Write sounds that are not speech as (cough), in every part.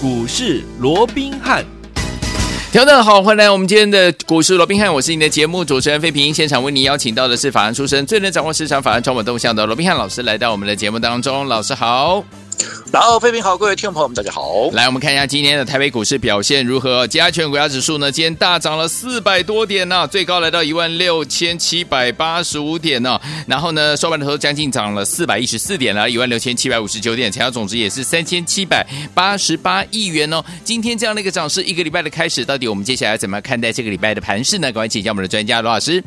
股市罗宾汉。听众好，欢迎来我们今天的股市罗宾汉，我是你的节目主持人费平。现场为你邀请到的是法案出身、最能掌握市场法案传闻动向的罗宾汉老师，来到我们的节目当中。老师好。然后，飞平好，各位听众朋友们，大家好。来，我们看一下今天的台北股市表现如何？加权股价指数呢，今天大涨了四百多点呢、最高来到一万六千七百八十五点呢、然后呢，收盘的时候将近涨了四百一十四点了，一万六千七百五十九点，成交总值也是三千七百八十八亿元哦。今天这样的一个涨势，一个礼拜的开始，到底我们接下来怎么看待这个礼拜的盘势呢？赶快请教我们的专家罗老师。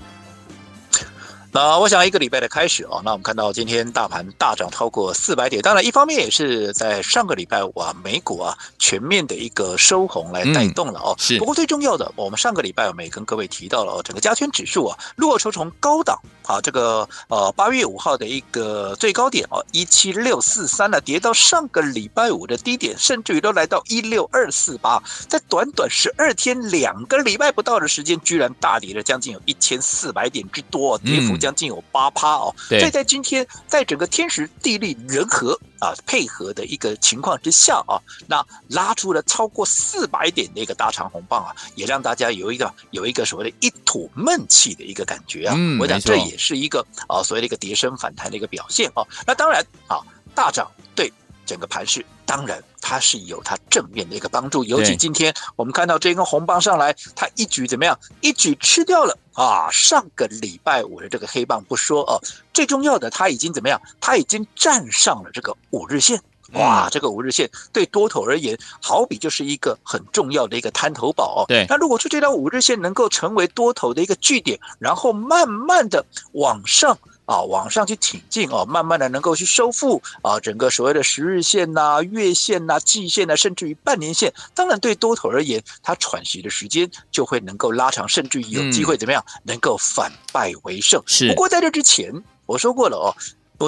那我想一个礼拜的开始啊，那我们看到今天大盘大涨超过四百点，当然一方面也是在上个礼拜五啊，美股啊全面的一个收红来带动了哦。是。不过最重要的，我们上个礼拜我们也跟各位提到了哦，整个加权指数啊，如果说从高档啊这个呃八月五号的一个最高点哦一七六四三呢，跌到上个礼拜五的低点，甚至于都来到一六二四八，在短短十二天两个礼拜不到的时间，居然大跌了将近有一千四百点之多，跌幅。将近有八趴哦，所以在今天，在整个天时地利人和啊配合的一个情况之下啊，那拉出了超过四百点的一个大长红棒啊，也让大家有一个有一个所谓的一吐闷气的一个感觉啊。嗯我想这也是一个啊所谓的一个跌升反弹的一个表现啊。那当然啊，大涨对整个盘势。当然，它是有它正面的一个帮助，尤其今天我们看到这根红棒上来，它一举怎么样？一举吃掉了啊！上个礼拜五的这个黑棒不说哦，最重要的，它已经怎么样？它已经站上了这个五日线，哇！这个五日线对多头而言，好比就是一个很重要的一个滩头堡哦。对，那如果说这条五日线能够成为多头的一个据点，然后慢慢的往上。啊，往上去挺进哦，慢慢的能够去收复啊，整个所谓的十日线呐、啊、月线呐、啊、季线呐、啊，甚至于半年线，当然对多头而言，它喘息的时间就会能够拉长，甚至于有机会怎么样，能够反败为胜。是，不过在这之前，我说过了哦。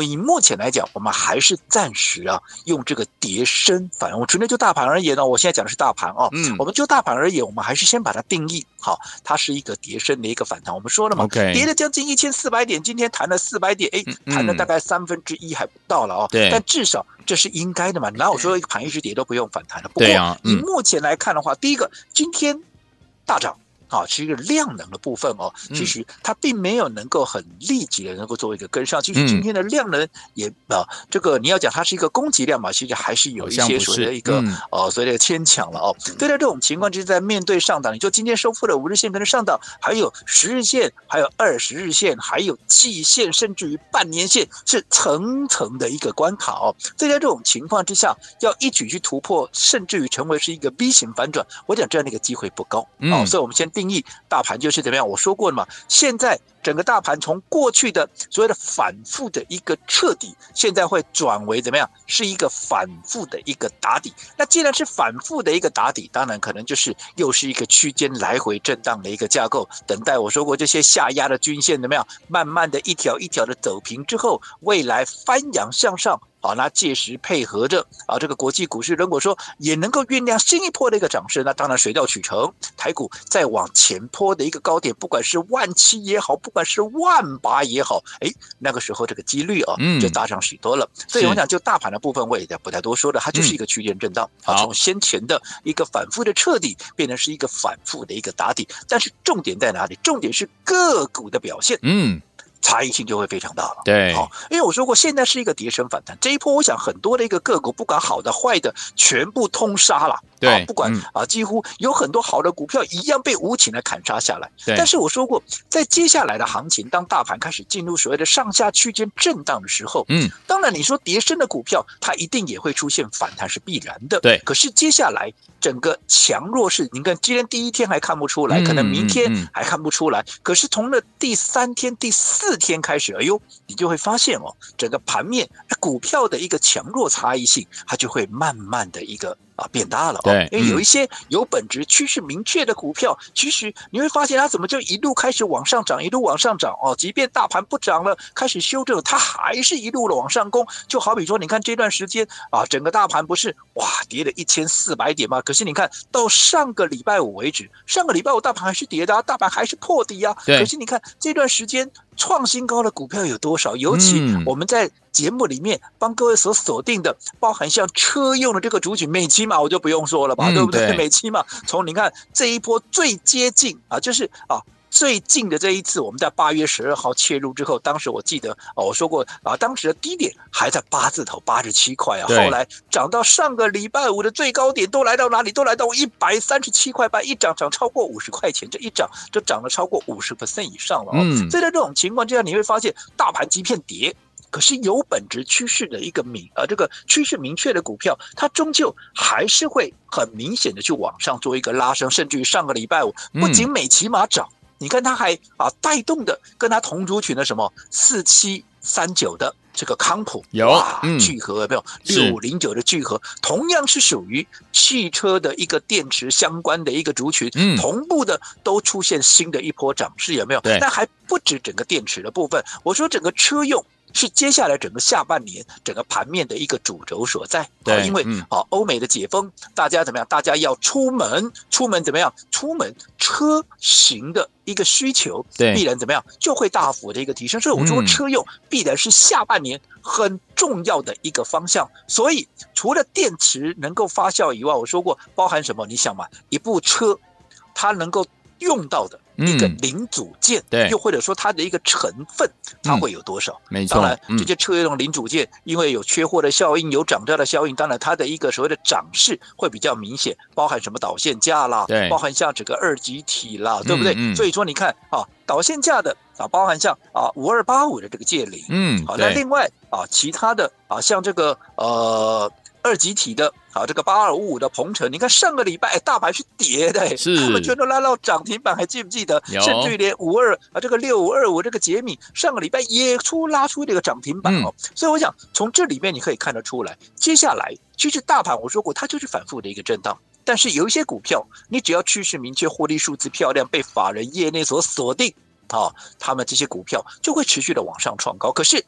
以目前来讲，我们还是暂时啊，用这个叠升反弹。我纯粹就大盘而言呢，我现在讲的是大盘哦。嗯，我们就大盘而言，我们还是先把它定义好，它是一个叠升的一个反弹。我们说了嘛跌了将近一千四百点，今天弹了四百点，哎，弹了大概三分之一还不到了哦。对，但至少这是应该的嘛。哪有说一个盘一直跌都不用反弹的？不过以目前来看的话，第一个今天大涨。啊，是一个量能的部分哦，其实它并没有能够很立即的能够做一个跟上。其实今天的量能也啊，这个你要讲它是一个供给量嘛，其实还是有一些所谓的一个呃所谓的牵强了哦。对待这种情况，就是在面对上档，你说今天收复了五日线跟着上档，还有十日线，还有二十日线，还有季线，甚至于半年线，是层层的一个关卡哦。在这种情况之下，要一举去突破，甚至于成为是一个 V 型反转，我讲这样的一个机会不高哦。所以我们先定。定义大盘就是怎么样？我说过了嘛，现在整个大盘从过去的所谓的反复的一个彻底，现在会转为怎么样？是一个反复的一个打底。那既然是反复的一个打底，当然可能就是又是一个区间来回震荡的一个架构，等待我说过这些下压的均线怎么样？慢慢的一条一条的走平之后，未来翻扬向上。好，那届时配合着啊，这个国际股市如果说也能够酝酿新一波的一个涨势，那当然水到渠成，台股再往前坡的一个高点，不管是万七也好，不管是万八也好，哎，那个时候这个几率啊，就大上许多了。嗯、所以我想就大盘的部分，我也不太多说了，它就是一个区间震荡啊，从先前的一个反复的彻底，变成是一个反复的一个打底。但是重点在哪里？重点是个股的表现。嗯。差异性就会非常大了。对，好，因为我说过，现在是一个跌升反弹，这一波我想很多的一个个股，不管好的坏的，全部通杀了。对，不管啊，几乎有很多好的股票一样被无情的砍杀下来。但是我说过，在接下来的行情，当大盘开始进入所谓的上下区间震荡的时候，嗯，当然你说跌升的股票，它一定也会出现反弹，是必然的。对，可是接下来整个强弱势，你看今天第一天还看不出来，可能明天还看不出来，可是从了第三天、第四天开始，哎呦，你就会发现哦，整个盘面股票的一个强弱差异性，它就会慢慢的一个。啊，变大了，对，因为有一些有本质趋势明确的股票，其实你会发现它怎么就一路开始往上涨，一路往上涨哦。即便大盘不涨了，开始修正，它还是一路的往上攻。就好比说，你看这段时间啊，整个大盘不是哇跌了一千四百点吗？可是你看到上个礼拜五为止，上个礼拜五大盘还是跌的啊，大盘还是破底啊。可是你看这段时间创新高的股票有多少？尤其我们在节目里面帮各位所锁定的，包含像车用的这个主群，美期嘛我就不用说了吧，嗯、对不对？对美期嘛从你看这一波最接近啊，就是啊。最近的这一次，我们在八月十二号切入之后，当时我记得哦，我说过啊，当时的低点还在八字头八十七块啊，后来涨到上个礼拜五的最高点，都来到哪里？都来到一百三十七块半，一涨涨超过五十块钱，这一涨就涨了超过五十 percent 以上了。嗯，所以在这种情况之下，你会发现大盘即便跌，可是有本质趋势的一个明呃，这个趋势明确的股票，它终究还是会很明显的去往上做一个拉升，甚至于上个礼拜五不仅美骑马涨。你看，它还啊带动的跟它同族群的什么四七三九的这个康普有啊，聚合有没有？六五零九的聚合同样是属于汽车的一个电池相关的一个族群，嗯，同步的都出现新的一波涨势，有没有？对，但还不止整个电池的部分，我说整个车用。是接下来整个下半年整个盘面的一个主轴所在，对，因为啊，欧美的解封，大家怎么样？大家要出门，出门怎么样？出门车型的一个需求，对，必然怎么样？就会大幅的一个提升。所以我说，车用必然是下半年很重要的一个方向。所以除了电池能够发酵以外，我说过，包含什么？你想嘛，一部车它能够用到的。一个零组件，嗯、对，又或者说它的一个成分，它会有多少？嗯、没错，当然这些车用零组件，因为有缺货的效应，有涨价的效应，当然它的一个所谓的涨势会比较明显，包含什么导线架啦，对，包含像整个二极体啦，对不对？所以说你看啊，导线架的啊，包含像啊五二八五的这个界零，嗯，好，那另外啊，其他的啊，像这个呃。二级体的好，这个八二五五的鹏程，你看上个礼拜大盘是跌的，是他们全都拉到涨停板，还记不记得？有甚至于连五二啊，这个六五二五这个杰米，上个礼拜也出拉出这个涨停板哦。嗯、所以我想从这里面你可以看得出来，接下来其实大盘我说过它就是反复的一个震荡，但是有一些股票，你只要趋势明确，获利数字漂亮，被法人业内所锁定啊，他们这些股票就会持续的往上创高。可是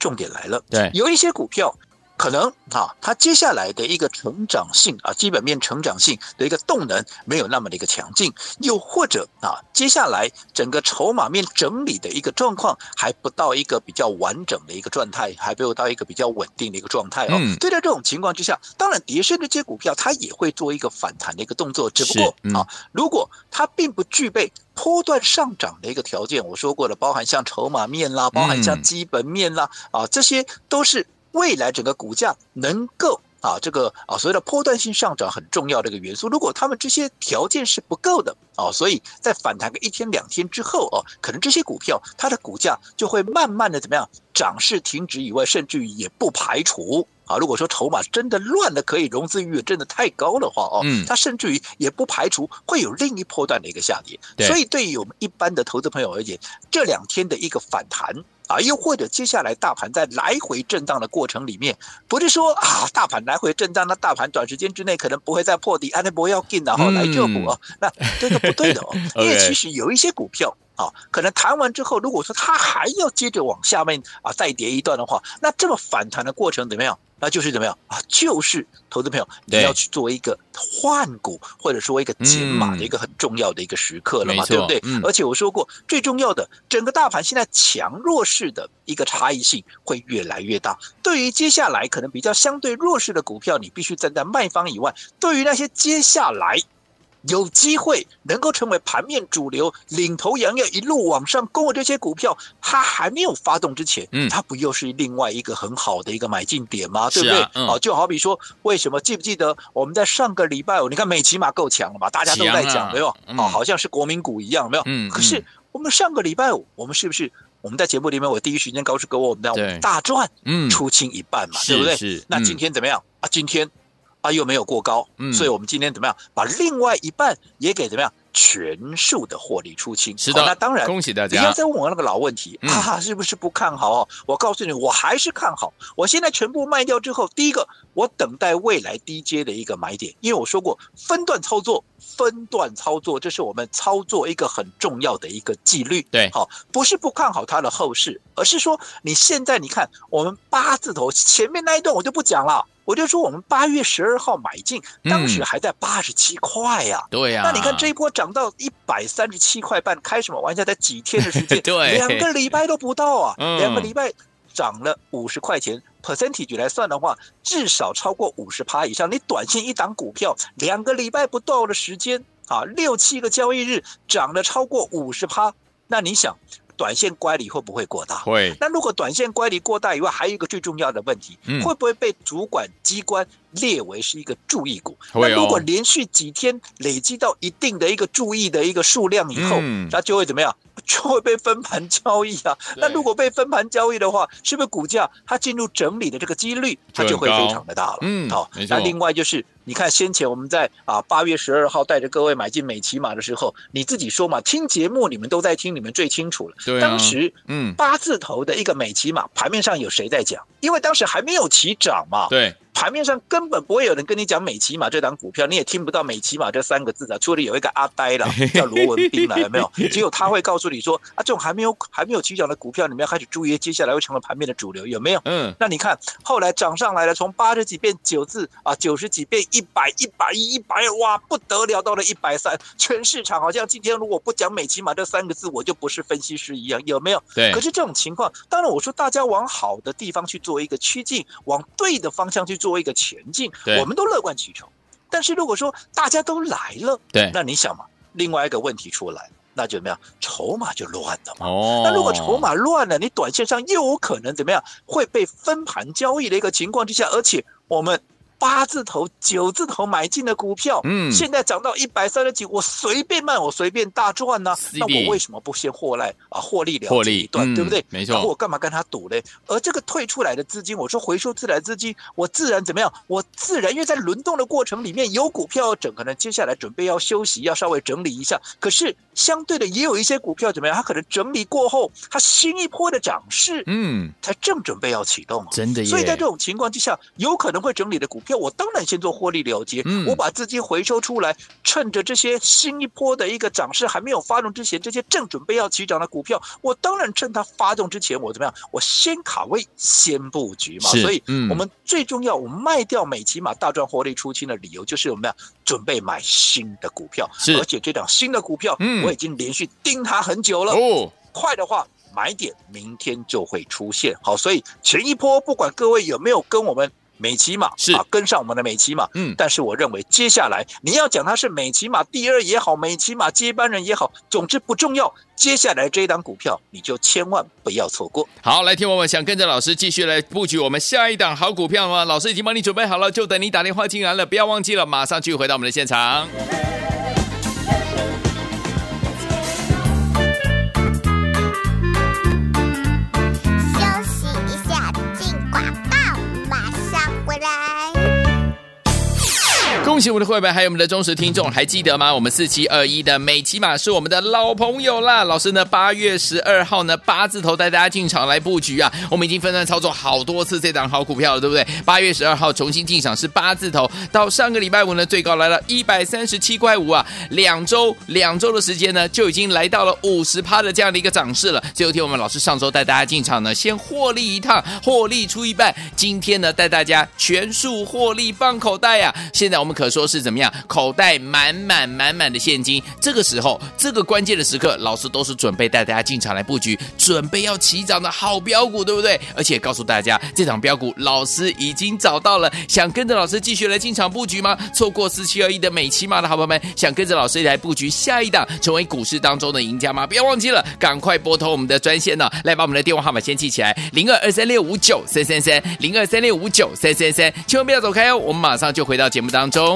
重点来了，对，有一些股票。可能啊，它接下来的一个成长性啊，基本面成长性的一个动能没有那么的一个强劲，又或者啊，接下来整个筹码面整理的一个状况还不到一个比较完整的一个状态，还没有到一个比较稳定的一个状态哦。嗯。对在这种情况之下，当然跌深的这些股票它也会做一个反弹的一个动作，只不过啊，如果它并不具备波段上涨的一个条件，我说过了，包含像筹码面啦，包含像基本面啦，啊，这些都是。未来整个股价能够啊，这个啊所谓的波段性上涨很重要的一个元素，如果他们这些条件是不够的啊，所以在反弹个一天两天之后哦，可能这些股票它的股价就会慢慢的怎么样，涨势停止以外，甚至于也不排除啊，如果说筹码真的乱的可以融资余额真的太高的话哦，嗯，它甚至于也不排除会有另一波段的一个下跌。所以对于我们一般的投资朋友而言，这两天的一个反弹。啊，又或者接下来大盘在来回震荡的过程里面，不是说啊，大盘来回震荡，那大盘短时间之内可能不会再破底，安利不要进，然后来救股哦，那这个不对的哦，(laughs) 因为其实有一些股票。啊，可能弹完之后，如果说它还要接着往下面啊再跌一段的话，那这么反弹的过程怎么样？那就是怎么样啊？就是投资朋友你要去做一个换股或者说一个减码的一个很重要的一个时刻了嘛，嗯、对不对？嗯、而且我说过，最重要的，整个大盘现在强弱势的一个差异性会越来越大。对于接下来可能比较相对弱势的股票，你必须站在卖方以外；对于那些接下来。有机会能够成为盘面主流、领头羊，要一路往上攻的这些股票，它还没有发动之前，嗯，它不又是另外一个很好的一个买进点吗？对不对？哦，就好比说，为什么记不记得我们在上个礼拜五，你看美骑马够强了嘛？大家都在讲，没有？哦，好像是国民股一样，没有？嗯。可是我们上个礼拜五，我们是不是我们在节目里面，我第一时间告诉各位，我们要大赚，嗯，出清一半嘛，对不对？是。那今天怎么样啊？今天。它又没有过高，嗯，所以我们今天怎么样把另外一半也给怎么样全数的获利出清？是的，那当然，恭喜大家。你要再问我那个老问题，啊，是不是不看好哦？我告诉你，我还是看好。我现在全部卖掉之后，第一个我等待未来低阶的一个买点，因为我说过分段操作，分段操作这是我们操作一个很重要的一个纪律。对，好，不是不看好它的后市，而是说你现在你看我们八字头前面那一段我就不讲了。我就说，我们八月十二号买进，当时还在八十七块呀。对呀。那你看这一波涨到一百三十七块半，开什么玩笑？在几天的时间，(laughs) 对，两个礼拜都不到啊，两个礼拜涨了五十块钱，percentage 来算的话，至少超过五十趴以上。你短线一档股票，两个礼拜不到的时间啊，六七个交易日涨了超过五十趴，那你想？短线乖离会不会过大？会。那如果短线乖离过大以外，还有一个最重要的问题，嗯、会不会被主管机关列为是一个注意股？那如果连续几天累积到一定的一个注意的一个数量以后，嗯、那就会怎么样？(laughs) 就会被分盘交易啊。那如果被分盘交易的话，是不是股价它进入整理的这个几率，它就会非常的大了？嗯，好。那另外就是。你看，先前我们在啊八月十二号带着各位买进美琪玛的时候，你自己说嘛，听节目你们都在听，你们最清楚了。对啊，当时嗯八字头的一个美琪玛盘面上有谁在讲？因为当时还没有起涨嘛。对。盘面上根本不会有人跟你讲美琪玛这档股票，你也听不到美琪玛这三个字的，除了有一个阿呆了，(laughs) 叫罗文斌了，有没有？只有他会告诉你说啊，这种还没有还没有起涨的股票，你们要开始注意，接下来会成为盘面的主流，有没有？嗯。那你看后来涨上来了，从八十几变九字啊，九十几变一百，一百一，一百二，哇，不得了，到了一百三，全市场好像今天如果不讲美琪玛这三个字，我就不是分析师一样，有没有？对。可是这种情况，当然我说大家往好的地方去做一个趋近，往对的方向去做一个前进。我们都乐观其成，但是如果说大家都来了，对，那你想嘛，另外一个问题出来，那就怎么样？筹码就乱了嘛。哦，那如果筹码乱了，你短线上又有可能怎么样？会被分盘交易的一个情况之下，而且我们。八字头、九字头买进的股票，嗯，现在涨到一百三十几，我随便卖，我随便大赚呢、啊。那我为什么不先获来啊？获利了结一段，嗯、对不对？没错。我干嘛跟他赌嘞？而这个退出来的资金，我说回收自来资金，我自然怎么样？我自然因为在轮动的过程里面有股票要整，可能接下来准备要休息，要稍微整理一下。可是相对的，也有一些股票怎么样？它可能整理过后，它新一波的涨势，嗯，才正准备要启动。真的耶。所以在这种情况之下，有可能会整理的股票。我当然先做获利了结，嗯、我把资金回收出来，趁着这些新一波的一个涨势还没有发动之前，这些正准备要起涨的股票，我当然趁它发动之前，我怎么样？我先卡位，先布局嘛。是所以，我们最重要，我们卖掉美琪玛大赚获利出清的理由，就是我们要准备买新的股票，是而且这档新的股票，我已经连续盯它很久了。哦，快的话买点，明天就会出现。好，所以前一波不管各位有没有跟我们。美琪马是啊，跟上我们的美琪马，嗯，但是我认为接下来你要讲它是美琪马第二也好，美琪马接班人也好，总之不重要。接下来这一档股票，你就千万不要错过。好，来听我们想跟着老师继续来布局我们下一档好股票吗？老师已经帮你准备好了，就等你打电话进来了，不要忘记了，马上继续回到我们的现场。恭喜我们的会员，还有我们的忠实听众，还记得吗？我们四七二一的美琪玛是我们的老朋友啦。老师呢，八月十二号呢，八字头带大家进场来布局啊。我们已经分段操作好多次这档好股票了，对不对？八月十二号重新进场是八字头，到上个礼拜五呢，最高来了一百三十七块五啊。两周两周的时间呢，就已经来到了五十趴的这样的一个涨势了。最后天我们老师上周带大家进场呢，先获利一趟，获利出一半。今天呢，带大家全数获利放口袋呀、啊。现在我们可。说是怎么样？口袋满满满满的现金，这个时候，这个关键的时刻，老师都是准备带大家进场来布局，准备要起涨的好标股，对不对？而且告诉大家，这档标股老师已经找到了，想跟着老师继续来进场布局吗？错过四七二一的美琪玛的好朋友们，想跟着老师来布局下一档，成为股市当中的赢家吗？不要忘记了，赶快拨通我们的专线呢，来把我们的电话号码先记起来：零二二三六五九三三三，零二三六五九三三三，千万不要走开哦，我们马上就回到节目当中。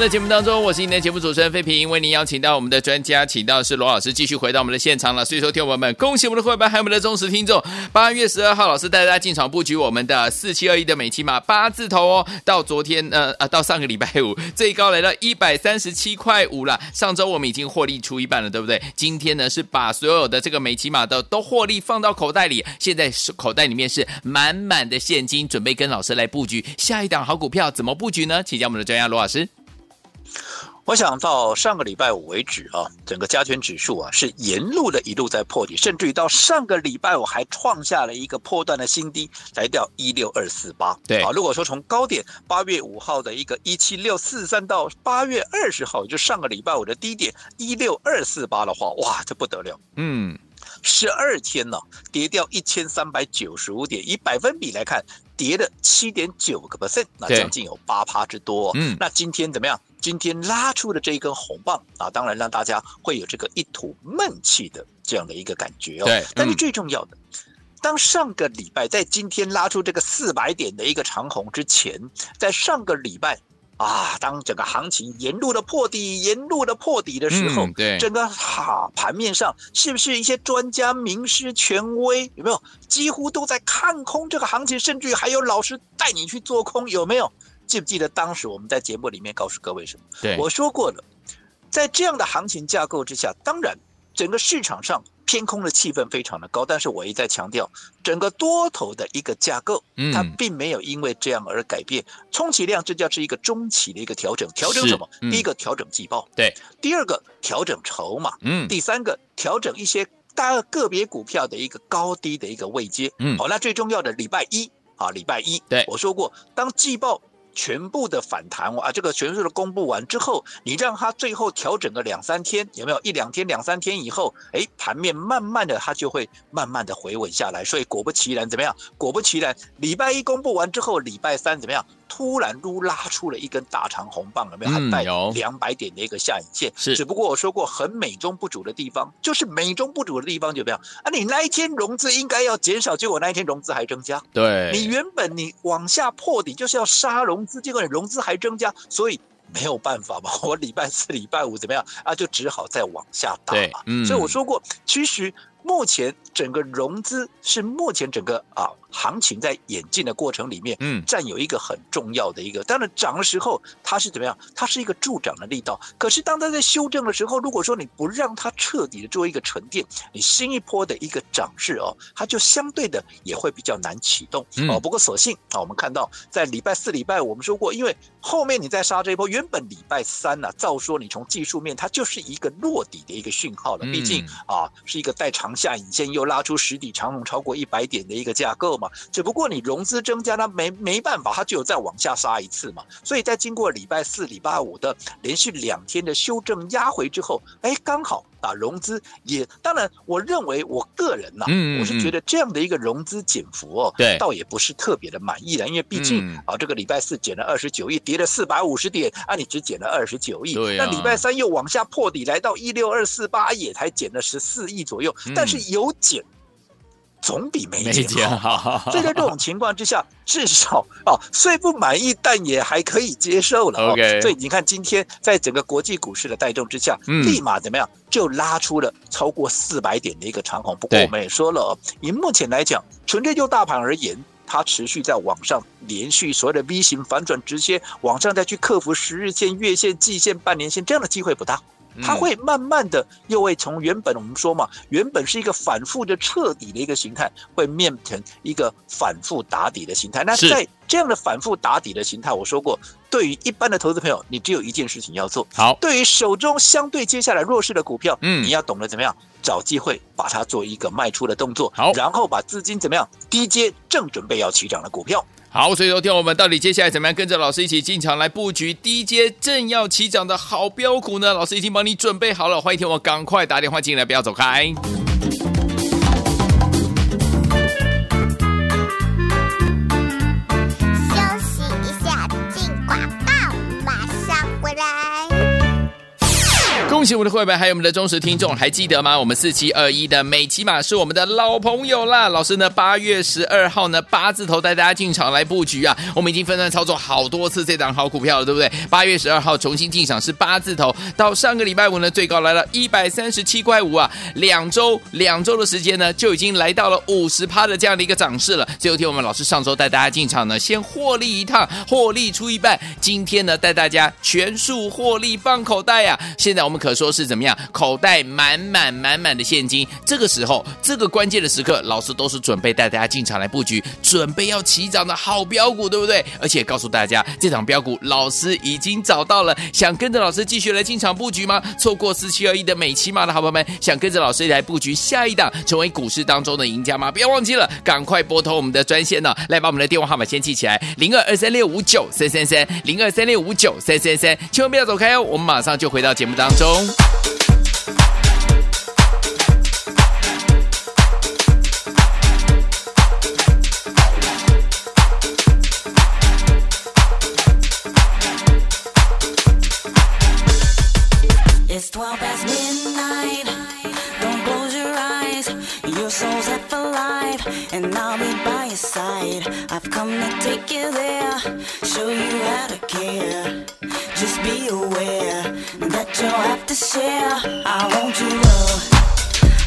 们的节目当中，我是您的节目主持人费平，为您邀请到我们的专家，请到的是罗老师，继续回到我们的现场了。所以说，听友们，恭喜我们的会员还有我们的忠实听众。八月十二号，老师带大家进场布局我们的四七二一的美琪玛八字头哦。到昨天，呃啊，到上个礼拜五，最高来到一百三十七块五了。上周我们已经获利出一半了，对不对？今天呢，是把所有的这个美琪玛的都获利放到口袋里，现在是口袋里面是满满的现金，准备跟老师来布局下一档好股票。怎么布局呢？请教我们的专家罗老师。我想到上个礼拜五为止啊，整个加权指数啊是沿路的一路在破底，甚至于到上个礼拜五还创下了一个破段的新低，来掉一六二四八。对啊，如果说从高点八月五号的一个一七六四三到八月二十号，就上个礼拜五的低点一六二四八的话，哇，这不得了。嗯，十二天呢，跌掉一千三百九十五点，以百分比来看，跌了七点九个 percent，那将近有八趴之多。嗯，那今天怎么样？今天拉出的这一根红棒啊，当然让大家会有这个一吐闷气的这样的一个感觉哦。对，但是最重要的，当上个礼拜在今天拉出这个四百点的一个长红之前，在上个礼拜啊，当整个行情沿路的破底，沿路的破底的时候，对，整个哈盘面上是不是一些专家、名师、权威有没有几乎都在看空这个行情，甚至于还有老师带你去做空，有没有？记不记得当时我们在节目里面告诉各位什么？对，我说过了，在这样的行情架构之下，当然整个市场上偏空的气氛非常的高，但是我一再强调，整个多头的一个架构，它并没有因为这样而改变。充其量这叫是一个中期的一个调整，调整什么？第一个调整季报，对；第二个调整筹码，嗯；第三个调整一些大个别股票的一个高低的一个位阶，嗯。好，那最重要的礼拜一啊，礼拜一，对，我说过，当季报。全部的反弹啊，这个全数的公布完之后，你让它最后调整个两三天，有没有一两天、两三天以后，哎，盘面慢慢的它就会慢慢的回稳下来。所以果不其然，怎么样？果不其然，礼拜一公布完之后，礼拜三怎么样？突然撸拉出了一根大长红棒，有没有？还带两百点的一个下影线。是，只不过我说过，很美中不足的地方，就是美中不足的地方就怎么样？啊，你那一天融资应该要减少，结果那一天融资还增加。对，你原本你往下破底就是要杀融资，结果你融资还增加，所以没有办法嘛。(laughs) 我礼拜四、礼拜五怎么样啊？就只好再往下打嘛。嗯，所以我说过，其实目前整个融资是目前整个啊。行情在演进的过程里面，嗯，占有一个很重要的一个。当然涨的时候，它是怎么样？它是一个助涨的力道。可是当它在修正的时候，如果说你不让它彻底的做一个沉淀，你新一波的一个涨势哦，它就相对的也会比较难启动哦。不过所幸啊，我们看到在礼拜四、礼拜五，我们说过，因为后面你再杀这一波，原本礼拜三呢，照说你从技术面它就是一个落底的一个讯号了。毕竟啊，是一个带长下影线又拉出实体长龙超过一百点的一个架构嘛。只不过你融资增加，它没没办法，它就有再往下杀一次嘛。所以在经过礼拜四、礼拜五的连续两天的修正压回之后，哎，刚好啊融资也，当然，我认为我个人呐、啊，嗯嗯嗯我是觉得这样的一个融资减幅哦，对，倒也不是特别的满意的，因为毕竟、嗯、啊，这个礼拜四减了二十九亿，跌了四百五十点，啊，你只减了二十九亿，对、啊，那礼拜三又往下破底，来到一六二四八，也才减了十四亿左右，但是有减。总比没减好，所以在这种情况之下，至少哦，虽不满意，但也还可以接受了。OK，所以你看今天在整个国际股市的带动之下，立马怎么样就拉出了超过四百点的一个长红。不过我们也说了，以目前来讲，纯粹就大盘而言，它持续在往上连续所谓的 V 型反转直接往上再去克服十日线、月线、季线、半年线，这样的机会不大。它会慢慢的又会从原本我们说嘛，原本是一个反复的彻底的一个形态，会变成一个反复打底的形态。那在这样的反复打底的形态，我说过，对于一般的投资朋友，你只有一件事情要做。好，对于手中相对接下来弱势的股票，嗯，你要懂得怎么样找机会把它做一个卖出的动作。好，然后把资金怎么样低接正准备要起涨的股票。好，所以昨天我们到底接下来怎么样跟着老师一起进场来布局低阶正要起涨的好标股呢？老师已经帮你准备好了，欢迎听我赶快打电话进来，不要走开。恭喜我们的会员，还有我们的忠实听众，还记得吗？我们四七二一的美琪玛是我们的老朋友啦。老师呢，八月十二号呢，八字头带大家进场来布局啊。我们已经分段操作好多次这档好股票了，对不对？八月十二号重新进场是八字头，到上个礼拜五呢，最高来了一百三十七块五啊。两周两周的时间呢，就已经来到了五十趴的这样的一个涨势了。最后听我们老师上周带大家进场呢，先获利一趟，获利出一半。今天呢，带大家全数获利放口袋呀、啊。现在我们可说是怎么样？口袋满满满满的现金。这个时候，这个关键的时刻，老师都是准备带大家进场来布局，准备要起涨的好标股，对不对？而且告诉大家，这场标股老师已经找到了。想跟着老师继续来进场布局吗？错过四七二一的美琪玛的好朋友们，想跟着老师来布局下一档，成为股市当中的赢家吗？不要忘记了，赶快拨通我们的专线呢，来把我们的电话号码先记起来：零二二三六五九三三三，零二三六五九三三三，千万不要走开哦，我们马上就回到节目当中。It's 12 past midnight. Don't close your eyes. Your soul's half alive, and I'll be by your side. I've come to take you there, show you how to to share. I want your love.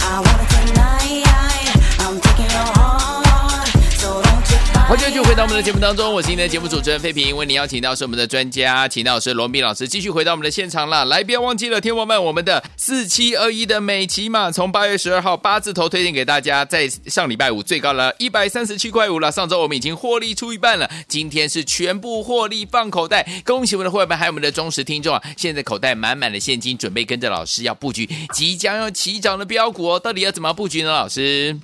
I want it tonight. 回到我们的节目当中，我是今天的节目主持人费平，为您邀请到是我们的专家，请到是罗宾老师，继续回到我们的现场了。来，不要忘记了，天王们，我们的四七二一的美琪玛，从八月十二号八字头推荐给大家，在上礼拜五最高了一百三十七块五了。上周我们已经获利出一半了，今天是全部获利放口袋。恭喜我们的会员们，还有我们的忠实听众啊！现在口袋满满的现金，准备跟着老师要布局即将要起涨的标股哦。到底要怎么布局呢？老师？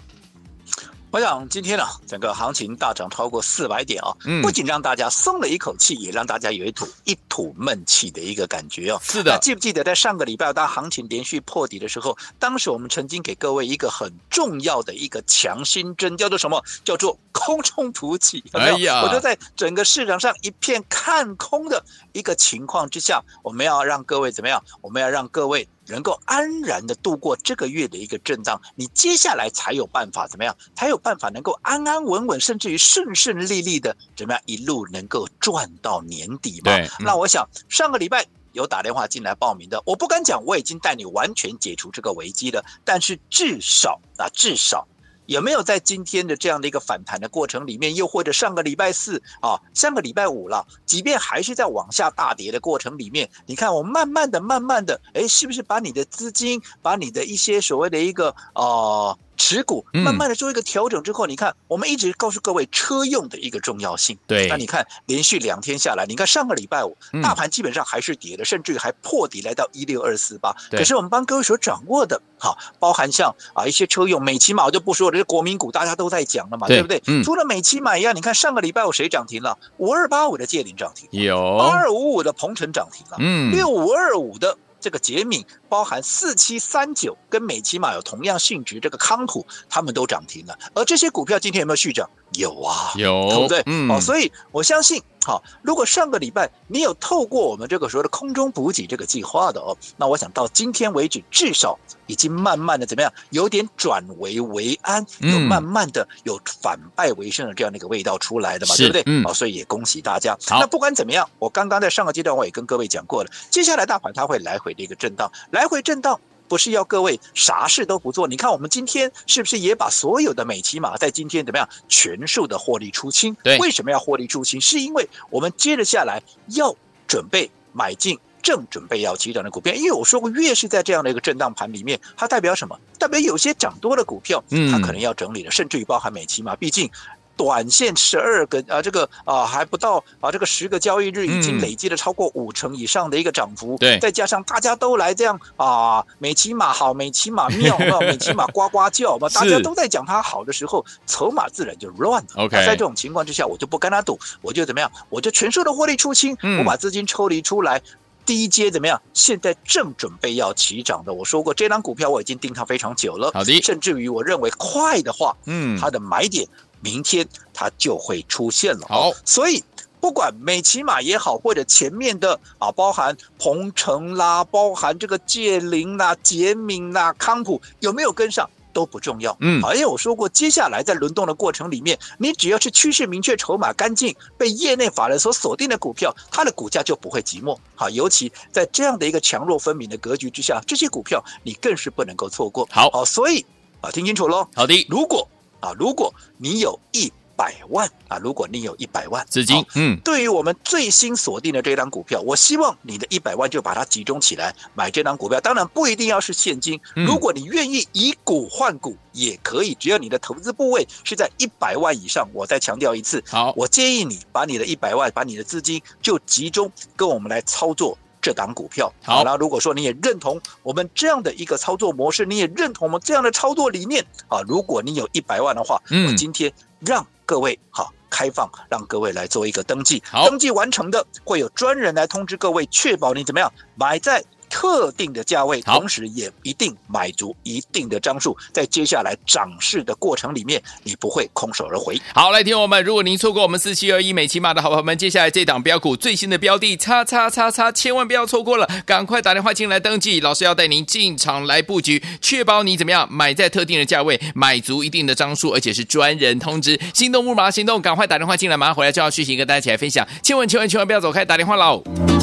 我想今天呢，整个行情大涨超过四百点啊，不仅让大家松了一口气，也让大家有一吐一吐闷气的一个感觉哦。是的，记不记得在上个礼拜当行情连续破底的时候，当时我们曾经给各位一个很重要的一个强心针，叫做什么？叫做空中补给。哎呀，我就在整个市场上一片看空的一个情况之下，我们要让各位怎么样？我们要让各位。能够安然的度过这个月的一个震荡，你接下来才有办法怎么样？才有办法能够安安稳稳，甚至于顺顺利利的怎么样一路能够赚到年底嘛？对，那我想上个礼拜有打电话进来报名的，我不敢讲我已经带你完全解除这个危机了，但是至少啊，至少。有没有在今天的这样的一个反弹的过程里面，又或者上个礼拜四啊，上个礼拜五了，即便还是在往下大跌的过程里面，你看我慢慢的、慢慢的，哎，是不是把你的资金，把你的一些所谓的一个呃。持股慢慢的做一个调整之后，嗯、你看我们一直告诉各位车用的一个重要性。对，那你看连续两天下来，你看上个礼拜五，大盘基本上还是跌的，嗯、甚至于还破底来到一六二四八。可是我们帮各位所掌握的，哈，包含像啊一些车用美琪玛，我就不说了，这国民股大家都在讲了嘛，对，对不对？嗯、除了美琪玛一样，你看上个礼拜五谁涨停了？五二八五的界岭涨停，有八二五五的鹏程涨停了，嗯，六五二五的。这个杰敏包含四七三九跟美琪玛有同样性质，这个康普他们都涨停了，而这些股票今天有没有续涨？有啊，有，对不对？嗯，哦，所以我相信，好，如果上个礼拜你有透过我们这个所谓的空中补给这个计划的哦，那我想到今天为止，至少已经慢慢的怎么样，有点转危为安，有慢慢的有反败为胜的这样的一个味道出来的嘛，对不对？嗯，哦，所以也恭喜大家。那不管怎么样，我刚刚在上个阶段我也跟各位讲过了，接下来大盘它会来回的一个震荡，来回震荡。不是要各位啥事都不做，你看我们今天是不是也把所有的美琪玛在今天怎么样全数的获利出清？对，为什么要获利出清？是因为我们接着下来要准备买进正准备要起涨的股票，因为我说过，越是在这样的一个震荡盘里面，它代表什么？代表有些涨多的股票，它可能要整理了，甚至于包含美琪玛，毕竟。短线十二个啊，这个啊还不到啊，这个十个交易日已经累积了超过五成以上的一个涨幅。对，再加上大家都来这样啊，美琪玛好，美琪玛妙，美琪玛呱呱叫 (laughs) 嘛，大家都在讲它好的时候，筹码自然就乱了。OK，在这种情况之下，我就不跟他赌，我就怎么样，我就全数的获利出清，我把资金抽离出来，第一阶怎么样？现在正准备要起涨的，我说过，这张股票我已经盯它非常久了。好的，甚至于我认为快的话，嗯，它的买点。明天它就会出现了，好，所以不管美骑马也好，或者前面的啊，包含鹏程啦，包含这个界林啦、杰明啦、康普有没有跟上？都不重要，嗯，而且我说过，接下来在轮动的过程里面，你只要是趋势明确、筹码干净、被业内法人所锁定的股票，它的股价就不会寂寞。好，尤其在这样的一个强弱分明的格局之下，这些股票你更是不能够错过。好，好，所以啊，听清楚喽。好的，如果啊，如果你有一。百万啊！如果你有一百万资金，嗯，对于我们最新锁定的这张股票，我希望你的一百万就把它集中起来买这张股票。当然不一定要是现金，如果你愿意以股换股也可以，只要你的投资部位是在一百万以上。我再强调一次，好，我建议你把你的一百万，把你的资金就集中跟我们来操作这档股票。好，那如果说你也认同我们这样的一个操作模式，你也认同我们这样的操作理念啊，如果你有一百万的话，我今天让。各位好，开放让各位来做一个登记，登记完成的会有专人来通知各位，确保你怎么样买在。特定的价位，同时也一定买足一定的张数，在接下来涨势的过程里面，你不会空手而回。好，来听我们，如果您错过我们四七二一美琪马的好朋友们，接下来这档标股最新的标的，叉叉叉叉，千万不要错过了，赶快打电话进来登记，老师要带您进场来布局，确保你怎么样买在特定的价位，买足一定的张数，而且是专人通知，心动不如马上行动，赶快打电话进来，马上回来就要续行跟大家一起来分享，千万千万千万不要走开，打电话喽。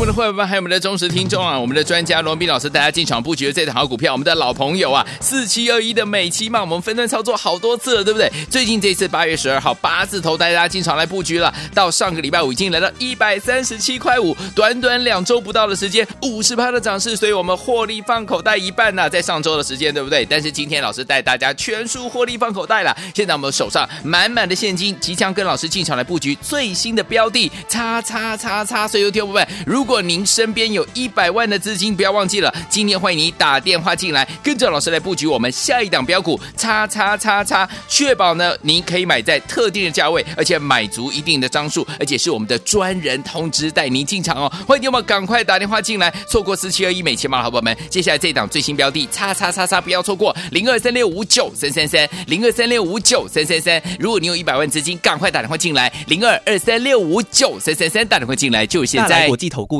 我们的会员们还有我们的忠实听众啊，我们的专家罗宾老师带大家进场布局的这档好股票，我们的老朋友啊，四七二一的美期嘛，我们分段操作好多次了，对不对？最近这次八月十二号八字头带大家进场来布局了，到上个礼拜五已经来到一百三十七块五，短短两周不到的时间，五十趴的涨势，所以我们获利放口袋一半呢、在上周的时间，对不对？但是今天老师带大家全数获利放口袋了，现在我们手上满满的现金，即将跟老师进场来布局最新的标的，叉叉叉叉，所以有听友们如果您身边有一百万的资金，不要忘记了，今天欢迎你打电话进来，跟着老师来布局我们下一档标股，叉叉叉叉，确保呢您可以买在特定的价位，而且买足一定的张数，而且是我们的专人通知带您进场哦。欢迎你们赶快打电话进来，错过四七二一美琪玛的好朋友们，接下来这档最新标的，叉叉叉叉，不要错过，零二三六五九三三三，零二三六五九三三三。如果你有一百万资金，赶快打电话进来，零二二三六五九三三三，打电话进来就现在。国际投顾